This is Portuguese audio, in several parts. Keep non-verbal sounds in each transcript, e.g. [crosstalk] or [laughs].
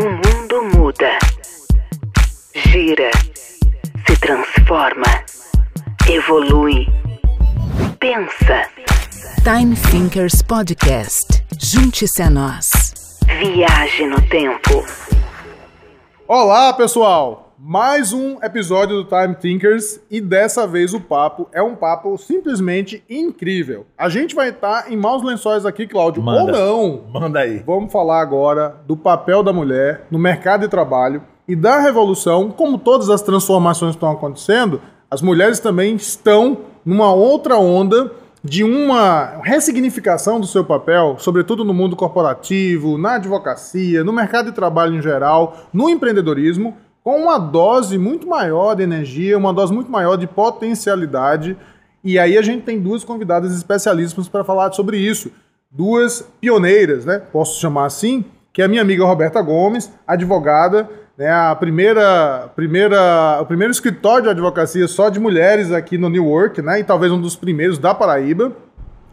O mundo muda, gira, se transforma, evolui. Pensa. Time Thinkers Podcast. Junte-se a nós. Viaje no tempo. Olá, pessoal! Mais um episódio do Time Thinkers e dessa vez o papo é um papo simplesmente incrível. A gente vai estar em maus lençóis aqui, Cláudio, Manda. ou não. Manda aí. Vamos falar agora do papel da mulher no mercado de trabalho e da revolução, como todas as transformações estão acontecendo, as mulheres também estão numa outra onda de uma ressignificação do seu papel, sobretudo no mundo corporativo, na advocacia, no mercado de trabalho em geral, no empreendedorismo, com uma dose muito maior de energia, uma dose muito maior de potencialidade. E aí a gente tem duas convidadas especialíssimas para falar sobre isso. Duas pioneiras, né? Posso chamar assim, que é a minha amiga Roberta Gomes, advogada, né? A primeira, primeira, o primeiro escritório de advocacia só de mulheres aqui no New York, né? E talvez um dos primeiros da Paraíba.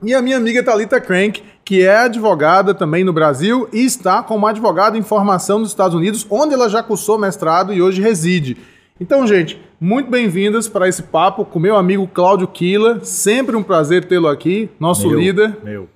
E a minha amiga Talita Crank, que é advogada também no Brasil e está como advogada em formação nos Estados Unidos, onde ela já cursou mestrado e hoje reside. Então, gente, muito bem-vindas para esse papo com meu amigo Cláudio Quila. Sempre um prazer tê-lo aqui, nosso Meu, líder. Meu.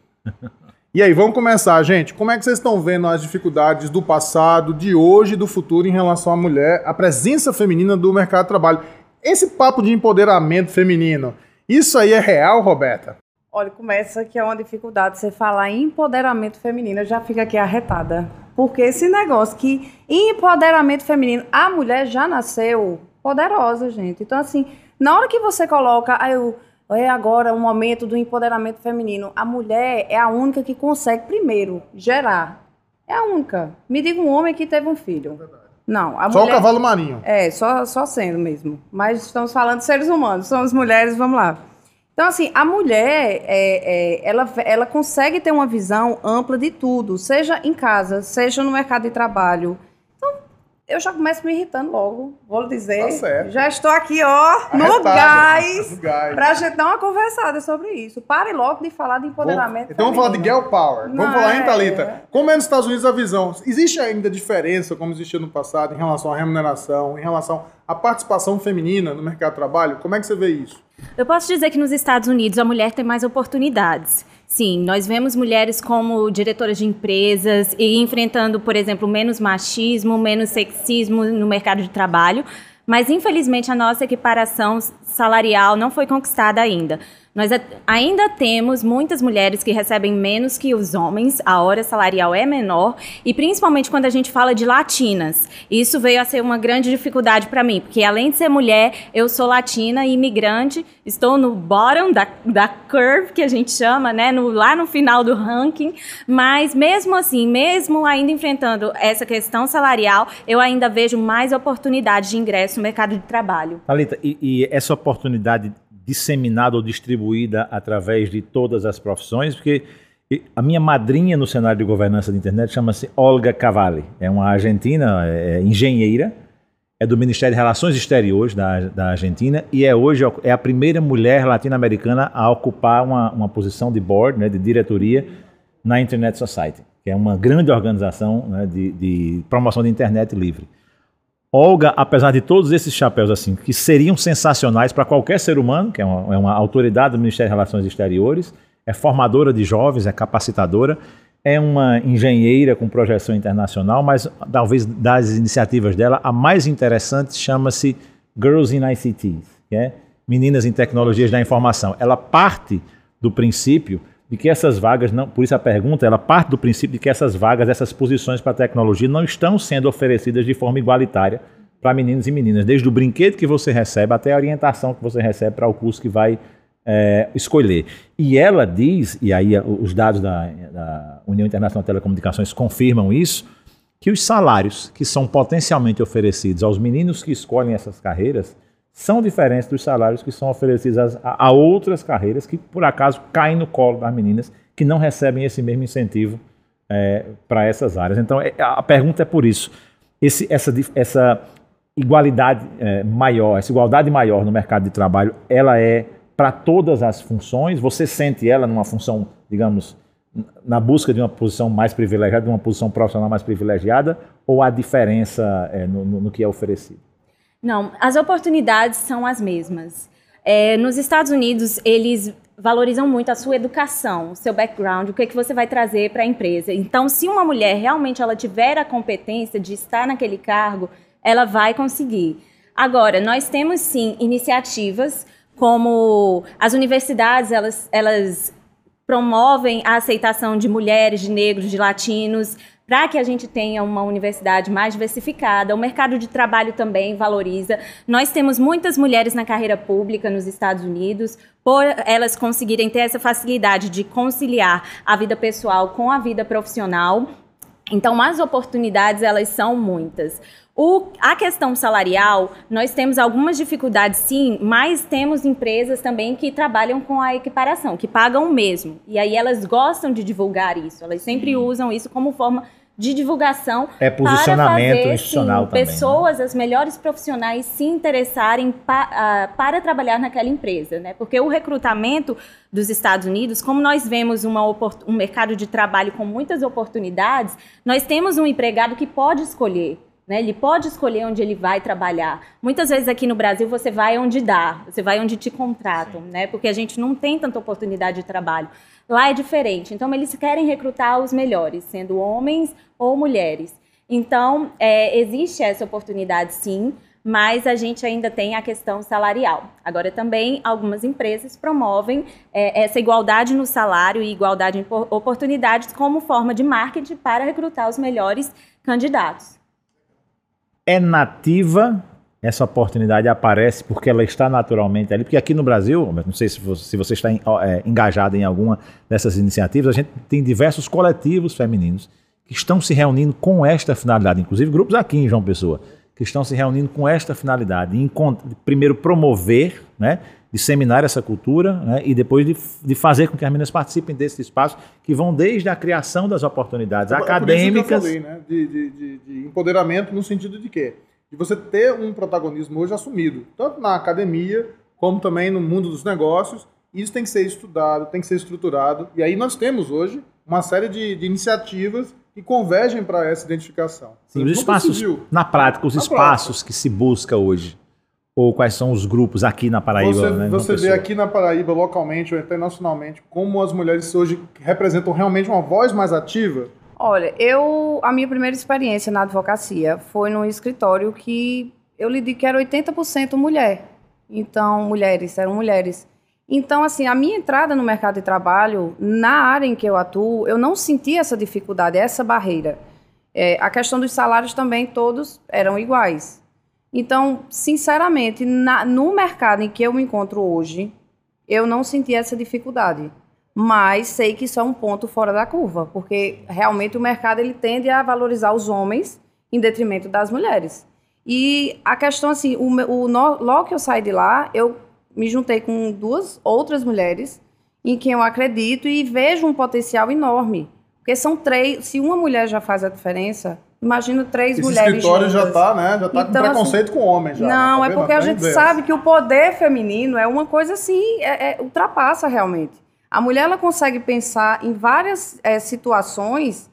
E aí, vamos começar, gente. Como é que vocês estão vendo as dificuldades do passado, de hoje e do futuro em relação à mulher, a presença feminina do mercado de trabalho? Esse papo de empoderamento feminino, isso aí é real, Roberta? Olha, começa que é uma dificuldade você falar em empoderamento feminino, eu já fica aqui arretada. Porque esse negócio que empoderamento feminino, a mulher já nasceu poderosa, gente. Então, assim, na hora que você coloca, aí eu, é agora o momento do empoderamento feminino, a mulher é a única que consegue, primeiro, gerar. É a única. Me diga um homem que teve um filho. Não, a Só mulher... o cavalo marinho. É, só, só sendo mesmo. Mas estamos falando de seres humanos, somos mulheres, vamos lá. Então, assim, a mulher, é, é, ela, ela consegue ter uma visão ampla de tudo, seja em casa, seja no mercado de trabalho. Eu já começo me irritando logo, vou lhe dizer. Tá certo. Já estou aqui, ó, no gás, no gás. pra gente dar uma conversada sobre isso. Pare logo de falar de empoderamento Então vamos falar de girl power. Não, vamos falar em é. Talita. Como é nos Estados Unidos a visão? Existe ainda diferença, como existia no passado, em relação à remuneração, em relação à participação feminina no mercado de trabalho? Como é que você vê isso? Eu posso dizer que nos Estados Unidos a mulher tem mais oportunidades. Sim, nós vemos mulheres como diretoras de empresas e enfrentando, por exemplo, menos machismo, menos sexismo no mercado de trabalho, mas infelizmente a nossa equiparação salarial não foi conquistada ainda. Nós ainda temos muitas mulheres que recebem menos que os homens, a hora salarial é menor, e principalmente quando a gente fala de latinas. Isso veio a ser uma grande dificuldade para mim, porque além de ser mulher, eu sou latina e imigrante, estou no bottom da, da curve, que a gente chama, né, no, lá no final do ranking, mas mesmo assim, mesmo ainda enfrentando essa questão salarial, eu ainda vejo mais oportunidades de ingresso no mercado de trabalho. Thalita, e, e essa oportunidade disseminada ou distribuída através de todas as profissões, porque a minha madrinha no cenário de governança de internet chama-se Olga Cavalli. É uma argentina, é engenheira, é do Ministério de Relações Exteriores da, da Argentina e é hoje é a primeira mulher latino-americana a ocupar uma, uma posição de board, né, de diretoria na Internet Society, que é uma grande organização né, de, de promoção de internet livre. Olga, apesar de todos esses chapéus assim, que seriam sensacionais para qualquer ser humano, que é uma, é uma, autoridade do Ministério de Relações Exteriores, é formadora de jovens, é capacitadora, é uma engenheira com projeção internacional, mas talvez das iniciativas dela, a mais interessante chama-se Girls in ICTs, que é Meninas em Tecnologias da Informação. Ela parte do princípio de que essas vagas, não, por isso a pergunta, ela parte do princípio de que essas vagas, essas posições para tecnologia não estão sendo oferecidas de forma igualitária para meninos e meninas, desde o brinquedo que você recebe até a orientação que você recebe para o curso que vai é, escolher. E ela diz, e aí os dados da, da União Internacional de Telecomunicações confirmam isso, que os salários que são potencialmente oferecidos aos meninos que escolhem essas carreiras são diferentes dos salários que são oferecidos a, a, outras carreiras que, por acaso, caem no colo das meninas que não recebem esse mesmo incentivo é, para essas áreas. Então, é, a pergunta é por isso. Esse, essa, essa igualdade é, maior, essa igualdade maior no mercado de trabalho, ela é para todas as funções? Você sente ela numa função, digamos, na busca de uma posição mais privilegiada, de uma posição profissional mais privilegiada, ou há diferença é, no, no, no, que é oferecido? Não, as oportunidades são as mesmas. É, nos Estados Unidos, eles valorizam muito a sua educação, o seu background, o que, é que você vai trazer para a empresa. Então, se uma mulher realmente ela tiver a competência de estar naquele cargo, ela vai conseguir. Agora, nós temos sim iniciativas como as universidades, elas, elas promovem a aceitação de mulheres, de negros, de latinos, para que a gente tenha uma universidade mais diversificada. O mercado de trabalho também valoriza. Nós temos muitas mulheres na carreira pública nos Estados Unidos, por elas conseguirem ter essa facilidade de conciliar a vida pessoal com a vida profissional. Então, as oportunidades, elas são muitas. O, a questão salarial, nós temos algumas dificuldades sim, mas temos empresas também que trabalham com a equiparação, que pagam o mesmo. E aí elas gostam de divulgar isso, elas sempre sim. usam isso como forma de divulgação é posicionamento para fazer, institucional sim, também, né? pessoas, né? as melhores profissionais se interessarem pa, uh, para trabalhar naquela empresa, né? Porque o recrutamento dos Estados Unidos, como nós vemos uma, um mercado de trabalho com muitas oportunidades, nós temos um empregado que pode escolher né? Ele pode escolher onde ele vai trabalhar. Muitas vezes aqui no Brasil você vai onde dá, você vai onde te contratam, né? porque a gente não tem tanta oportunidade de trabalho. Lá é diferente. Então, eles querem recrutar os melhores, sendo homens ou mulheres. Então, é, existe essa oportunidade sim, mas a gente ainda tem a questão salarial. Agora, também algumas empresas promovem é, essa igualdade no salário e igualdade em oportunidades como forma de marketing para recrutar os melhores candidatos é nativa, essa oportunidade aparece porque ela está naturalmente ali. Porque aqui no Brasil, não sei se você, se você está é, engajado em alguma dessas iniciativas, a gente tem diversos coletivos femininos que estão se reunindo com esta finalidade, inclusive grupos aqui em João Pessoa, que estão se reunindo com esta finalidade, de primeiro promover, né, disseminar essa cultura né, e depois de, de, fazer com que as meninas participem desse espaço, que vão desde a criação das oportunidades é, acadêmicas. É eu falei, né, de, de, de, empoderamento no sentido de quê? De você ter um protagonismo hoje assumido, tanto na academia como também no mundo dos negócios. Isso tem que ser estudado, tem que ser estruturado. E aí nós temos hoje uma série de, de iniciativas que convergem para essa identificação. Sim, os espaços, na prática, os na espaços prática. que se busca hoje ou quais são os grupos aqui na Paraíba? Você, né, você vê aqui na Paraíba, localmente ou internacionalmente, como as mulheres hoje representam realmente uma voz mais ativa? Olha, eu a minha primeira experiência na advocacia foi num escritório que eu lhe digo que era 80% mulher. Então, mulheres, eram mulheres. Então, assim, a minha entrada no mercado de trabalho, na área em que eu atuo, eu não senti essa dificuldade, essa barreira. É, a questão dos salários também, todos eram iguais. Então, sinceramente, na, no mercado em que eu me encontro hoje, eu não senti essa dificuldade. Mas sei que isso é um ponto fora da curva, porque realmente o mercado ele tende a valorizar os homens em detrimento das mulheres. E a questão, assim, o, o, logo que eu saí de lá, eu me juntei com duas outras mulheres em quem eu acredito e vejo um potencial enorme. Porque são três, se uma mulher já faz a diferença, Imagino três Esse mulheres. Esse escritório juntas. já está, né? Já está então, com preconceito assim, com homens. Já, não, tá é porque a gente sabe que o poder feminino é uma coisa assim, é, é, ultrapassa realmente. A mulher ela consegue pensar em várias é, situações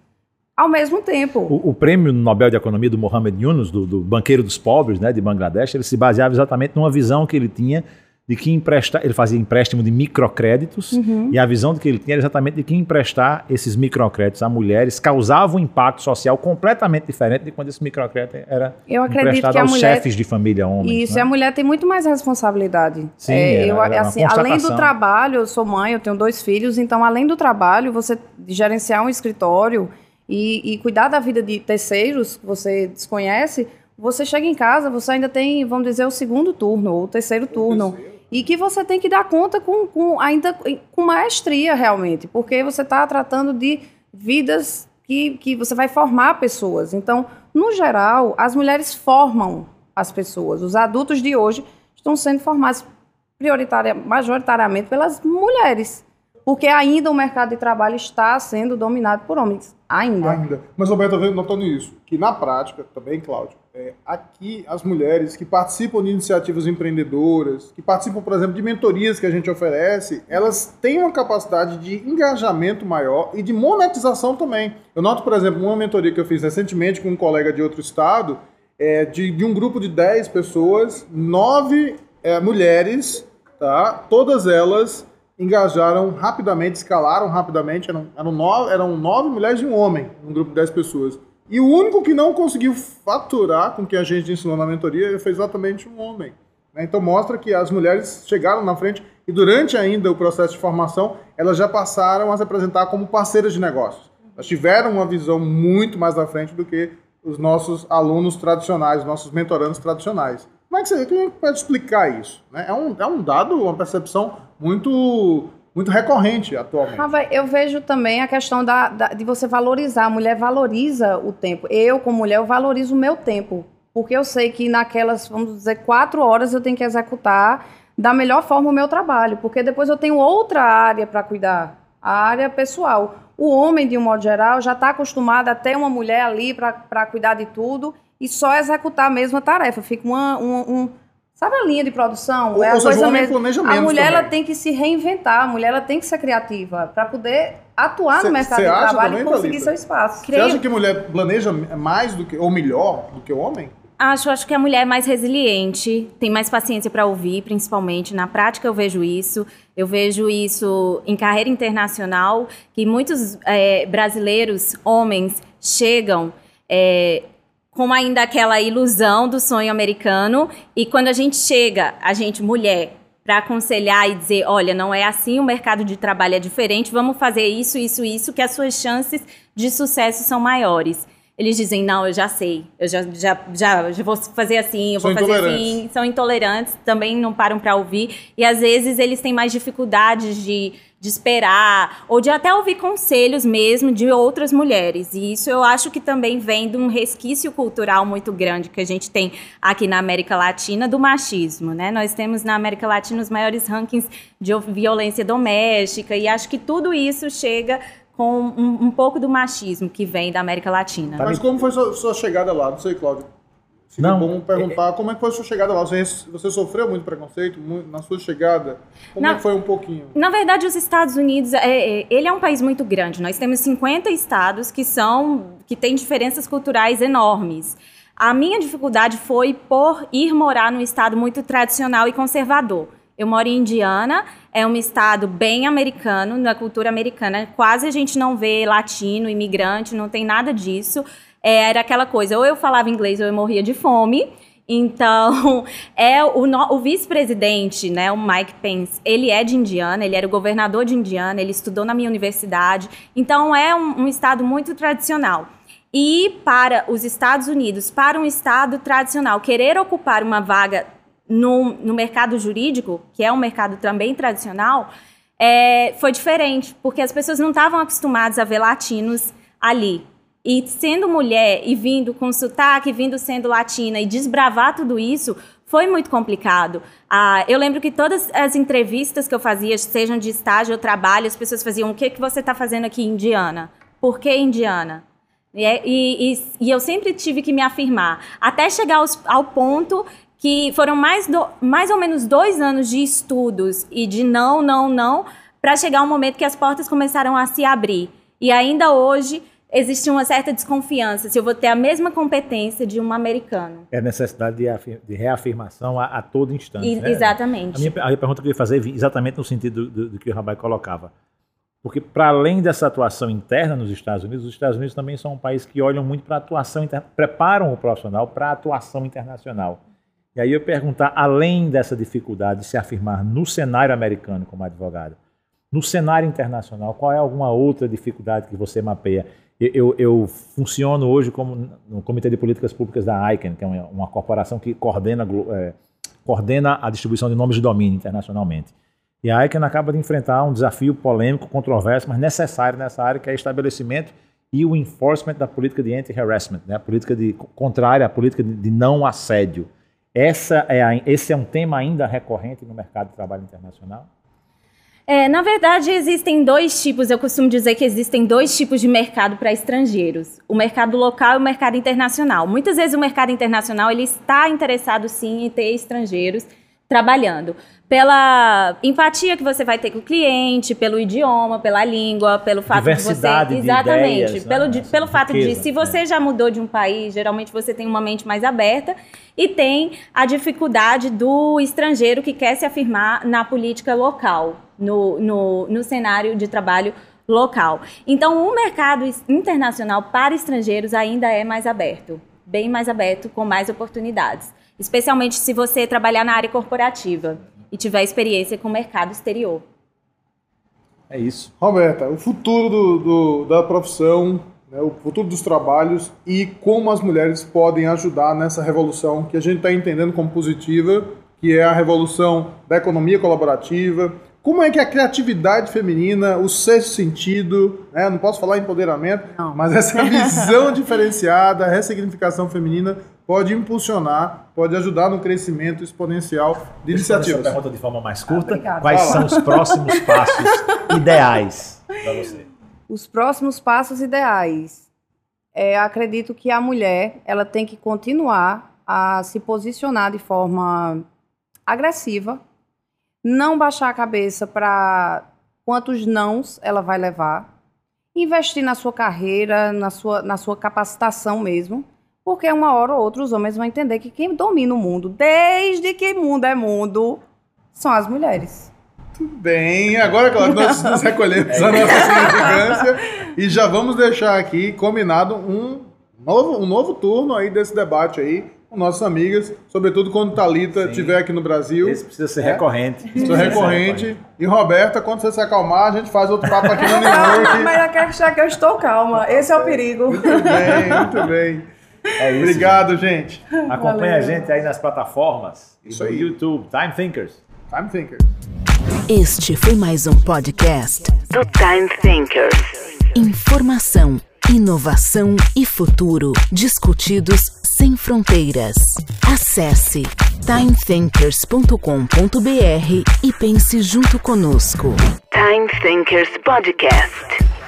ao mesmo tempo. O, o, prêmio Nobel de Economia do Mohamed Yunus, do, do banqueiro dos pobres, né, de Bangladesh, ele se baseava exatamente numa visão que ele tinha de que emprestar, ele fazia empréstimo de microcréditos, uhum. e a visão que ele tinha era exatamente de que emprestar esses microcréditos a mulheres causava um impacto social completamente diferente de quando esse microcrédito era eu emprestado aos mulher, chefes de família homens. Isso, né? a mulher tem muito mais responsabilidade. Sim, é, eu, assim, além do trabalho, eu sou mãe, eu tenho dois filhos, então além do trabalho, você gerenciar um escritório e, e cuidar da vida de terceiros que você desconhece, você chega em casa, você ainda tem, vamos dizer, o segundo turno ou o terceiro turno. O terceiro e que você tem que dar conta com, com ainda com maestria realmente, porque você está tratando de vidas que, que você vai formar pessoas. Então, no geral, as mulheres formam as pessoas. Os adultos de hoje estão sendo formados prioritária, majoritariamente pelas mulheres, porque ainda o mercado de trabalho está sendo dominado por homens. Ainda. Ainda. Mas, Roberto, notando isso, que na prática, também, Cláudio, é, aqui as mulheres que participam de iniciativas empreendedoras, que participam, por exemplo, de mentorias que a gente oferece, elas têm uma capacidade de engajamento maior e de monetização também. Eu noto, por exemplo, uma mentoria que eu fiz recentemente com um colega de outro estado, é, de, de um grupo de 10 pessoas, nove é, mulheres, tá? todas elas engajaram rapidamente, escalaram rapidamente, eram, eram, nove, eram nove mulheres e um homem, um grupo de 10 pessoas. E o único que não conseguiu faturar com o que a gente ensinou na mentoria foi exatamente um homem. Né? Então mostra que as mulheres chegaram na frente e durante ainda o processo de formação, elas já passaram a se apresentar como parceiras de negócios. Elas tiveram uma visão muito mais à frente do que os nossos alunos tradicionais, nossos mentorandos tradicionais. Como é que você como é que pode explicar isso? Né? É, um, é um dado, uma percepção muito muito recorrente atualmente. Rafa, eu vejo também a questão da, da, de você valorizar. A mulher valoriza o tempo. Eu, como mulher, eu valorizo o meu tempo. Porque eu sei que naquelas, vamos dizer, quatro horas eu tenho que executar da melhor forma o meu trabalho. Porque depois eu tenho outra área para cuidar. A área pessoal. O homem, de um modo geral, já está acostumado a ter uma mulher ali para cuidar de tudo e só executar a mesma tarefa. Fica uma, um, um Sabe a linha de produção? Ou, é a ou seja, coisa o homem mesmo. planeja A menos mulher ela tem que se reinventar, a mulher ela tem que ser criativa para poder atuar Cê- no mercado de trabalho também, e conseguir Thalita? seu espaço. Você acha que a mulher planeja mais do que ou melhor do que o homem? Acho, acho que a mulher é mais resiliente, tem mais paciência para ouvir, principalmente. Na prática eu vejo isso. Eu vejo isso em carreira internacional, que muitos eh, brasileiros, homens, chegam eh, com ainda aquela ilusão do sonho americano. E quando a gente chega, a gente, mulher, para aconselhar e dizer, olha, não é assim, o mercado de trabalho é diferente, vamos fazer isso, isso, isso, que as suas chances de sucesso são maiores. Eles dizem, não, eu já sei, eu já, já, já, já vou fazer assim, eu São vou fazer assim. São intolerantes, também não param para ouvir. E às vezes eles têm mais dificuldades de, de esperar, ou de até ouvir conselhos mesmo de outras mulheres. E isso eu acho que também vem de um resquício cultural muito grande que a gente tem aqui na América Latina do machismo, né? Nós temos na América Latina os maiores rankings de violência doméstica, e acho que tudo isso chega com um, um pouco do machismo que vem da América Latina. Mas como foi sua, sua chegada lá? Não sei, Cláudio. Seria Não, bom perguntar como é que foi a sua chegada lá. Você, você sofreu muito preconceito mu- na sua chegada? Como Não. é que foi um pouquinho? Na verdade, os Estados Unidos, é, é, ele é um país muito grande. Nós temos 50 estados que são que têm diferenças culturais enormes. A minha dificuldade foi por ir morar num estado muito tradicional e conservador. Eu moro em Indiana, é um estado bem americano, na cultura americana. Quase a gente não vê latino, imigrante, não tem nada disso. É, era aquela coisa, ou eu falava inglês ou eu morria de fome. Então, [laughs] é o, o vice-presidente, né, o Mike Pence, ele é de Indiana, ele era o governador de Indiana, ele estudou na minha universidade. Então, é um, um estado muito tradicional. E para os Estados Unidos, para um estado tradicional, querer ocupar uma vaga no, no mercado jurídico, que é um mercado também tradicional, é, foi diferente, porque as pessoas não estavam acostumadas a ver latinos ali. E sendo mulher e vindo com sotaque, vindo sendo latina e desbravar tudo isso, foi muito complicado. Ah, eu lembro que todas as entrevistas que eu fazia, sejam de estágio ou trabalho, as pessoas faziam: o que, que você está fazendo aqui Indiana? Por que Indiana? E, é- e- e- e eu sempre tive que me afirmar, até chegar aos- ao ponto que foram mais, do- mais ou menos dois anos de estudos e de não, não, não, para chegar um momento que as portas começaram a se abrir. E ainda hoje existe uma certa desconfiança se eu vou ter a mesma competência de um americano. É necessidade de, de reafirmação a, a todo instante. E- né? Exatamente. A minha, a minha pergunta que eu ia fazer exatamente no sentido do, do- do que o Rabai colocava. Porque, para além dessa atuação interna nos Estados Unidos, os Estados Unidos também são um país que olham muito para a atuação interna, preparam o profissional para a atuação internacional. E aí eu perguntar, além dessa dificuldade de se afirmar no cenário americano como advogado, no cenário internacional, qual é alguma outra dificuldade que você mapeia? Eu, eu, eu funciono hoje como no Comitê de Políticas Públicas da ICANN, que é uma, uma corporação que coordena, é, coordena a distribuição de nomes de domínio internacionalmente. E a ICANN acaba de enfrentar um desafio polêmico, controverso, mas necessário nessa área, que é o estabelecimento e o enforcement da política de anti-harassment, né? a política de contrária à política de, de não assédio. Essa é a- esse é um tema ainda recorrente no mercado de trabalho internacional? É, na verdade, existem dois tipos, eu costumo dizer que existem dois tipos de mercado para estrangeiros: o mercado local e o mercado internacional. Muitas vezes o mercado internacional ele está interessado sim em ter estrangeiros trabalhando. Pela empatia que você vai ter com o cliente, pelo idioma, pela língua, pelo fato Diversidade de de você. Exatamente. ideias, pelo, né? de- pelo fato de, Riqueza, se você já mudou de um país, geralmente você tem uma mente mais aberta e tem a dificuldade do estrangeiro que quer se afirmar na política local, no, no, no cenário de trabalho local. Então, o mercado internacional para estrangeiros ainda é mais aberto, bem mais aberto, com mais oportunidades. Especialmente se você trabalhar na área corporativa e tiver experiência com o mercado exterior. É isso. Roberta, o futuro do, do- da profissão, né, o futuro dos trabalhos e como as mulheres podem ajudar nessa revolução que a gente está entendendo como positiva, que é a revolução da economia colaborativa. Como é que a criatividade feminina, o sexto sentido, né, não posso falar empoderamento, mas essa visão [laughs] diferenciada, a ressignificação feminina pode impulsionar, pode ajudar no crescimento exponencial de Essa iniciativas. pergunta de forma mais curta. Obrigada. Quais Fala. são os próximos [laughs] passos ideais para você? Os próximos passos ideais. É, acredito que a mulher ela tem que continuar a se posicionar de forma agressiva, não baixar a cabeça para quantos nãos ela vai levar, investir na sua carreira, na sua, na sua capacitação mesmo, porque uma hora ou outra os homens vão entender que quem domina o mundo, desde que mundo é mundo, são as mulheres. Bem, agora que nós nos recolhemos a nossa significância e já vamos deixar aqui combinado um novo, um novo turno aí desse debate aí com nossas amigas, sobretudo quando Thalita Sim. estiver aqui no Brasil. Esse precisa ser É? recorrente. Isso é recorrente. E Roberta, quando você se acalmar, a gente faz outro papo aqui no [laughs] New York. mas eu quero achar que eu estou calma. Esse é o perigo. Muito bem, muito bem. É isso. Obrigado, gente. gente. Acompanhe a gente aí nas plataformas. Isso aí. YouTube, Time Thinkers. Time Thinker. Este foi mais um podcast. do Time Thinkers. Informação, inovação e futuro discutidos sem fronteiras. Acesse timethinkers.com.br e pense junto conosco. Time Thinkers Podcast.